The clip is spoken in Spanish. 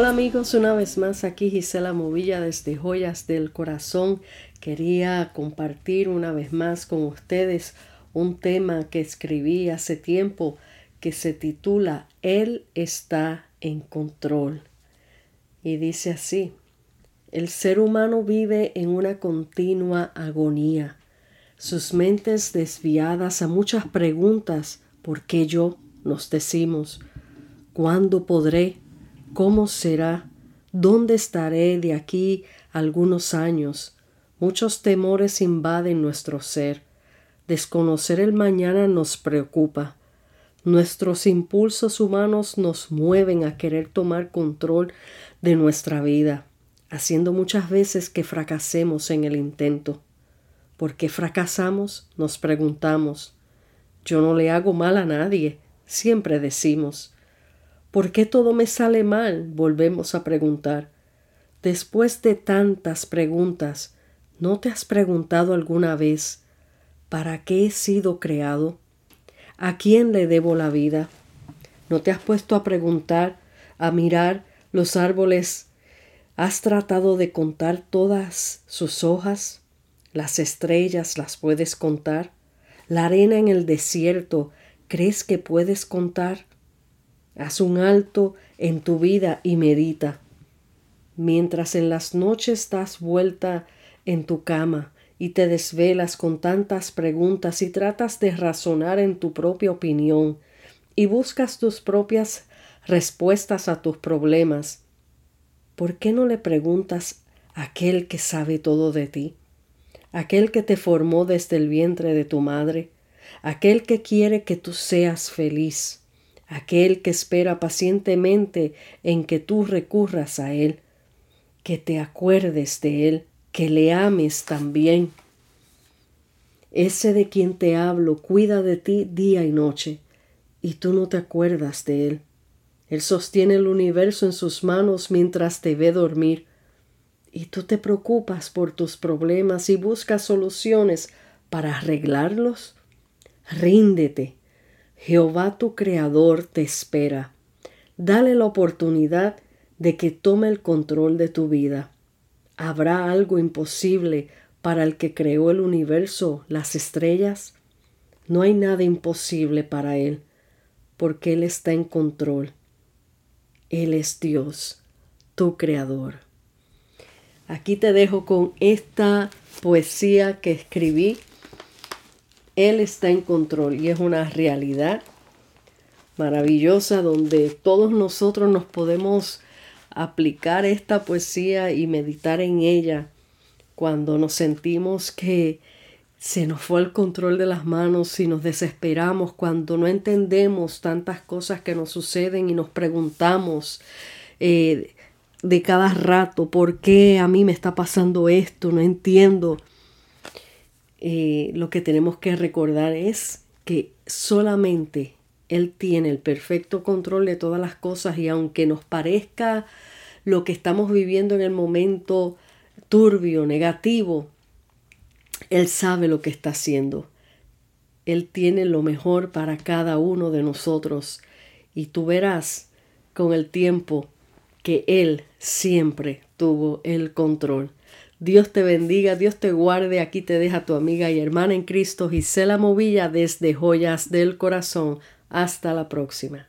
amigos, una vez más aquí Gisela Movilla desde Joyas del Corazón. Quería compartir una vez más con ustedes un tema que escribí hace tiempo que se titula Él está en control. Y dice así, el ser humano vive en una continua agonía, sus mentes desviadas a muchas preguntas, ¿por qué yo? nos decimos, ¿cuándo podré? ¿Cómo será? ¿Dónde estaré de aquí algunos años? Muchos temores invaden nuestro ser. Desconocer el mañana nos preocupa. Nuestros impulsos humanos nos mueven a querer tomar control de nuestra vida, haciendo muchas veces que fracasemos en el intento. ¿Por qué fracasamos? Nos preguntamos. Yo no le hago mal a nadie, siempre decimos. ¿Por qué todo me sale mal? Volvemos a preguntar. Después de tantas preguntas, ¿no te has preguntado alguna vez ¿para qué he sido creado? ¿A quién le debo la vida? ¿No te has puesto a preguntar, a mirar los árboles? ¿Has tratado de contar todas sus hojas? ¿Las estrellas las puedes contar? ¿La arena en el desierto crees que puedes contar? Haz un alto en tu vida y medita. Mientras en las noches estás vuelta en tu cama y te desvelas con tantas preguntas y tratas de razonar en tu propia opinión y buscas tus propias respuestas a tus problemas, ¿por qué no le preguntas a aquel que sabe todo de ti? Aquel que te formó desde el vientre de tu madre, aquel que quiere que tú seas feliz aquel que espera pacientemente en que tú recurras a Él, que te acuerdes de Él, que le ames también. Ese de quien te hablo cuida de ti día y noche, y tú no te acuerdas de Él. Él sostiene el universo en sus manos mientras te ve dormir, y tú te preocupas por tus problemas y buscas soluciones para arreglarlos. Ríndete Jehová tu Creador te espera. Dale la oportunidad de que tome el control de tu vida. ¿Habrá algo imposible para el que creó el universo, las estrellas? No hay nada imposible para Él, porque Él está en control. Él es Dios, tu Creador. Aquí te dejo con esta poesía que escribí él está en control y es una realidad maravillosa donde todos nosotros nos podemos aplicar esta poesía y meditar en ella cuando nos sentimos que se nos fue el control de las manos y nos desesperamos, cuando no entendemos tantas cosas que nos suceden y nos preguntamos eh, de cada rato, ¿por qué a mí me está pasando esto? No entiendo. Eh, lo que tenemos que recordar es que solamente Él tiene el perfecto control de todas las cosas y aunque nos parezca lo que estamos viviendo en el momento turbio, negativo, Él sabe lo que está haciendo. Él tiene lo mejor para cada uno de nosotros y tú verás con el tiempo que Él siempre tuvo el control. Dios te bendiga, Dios te guarde. Aquí te deja tu amiga y hermana en Cristo, Gisela Movilla, desde Joyas del Corazón. Hasta la próxima.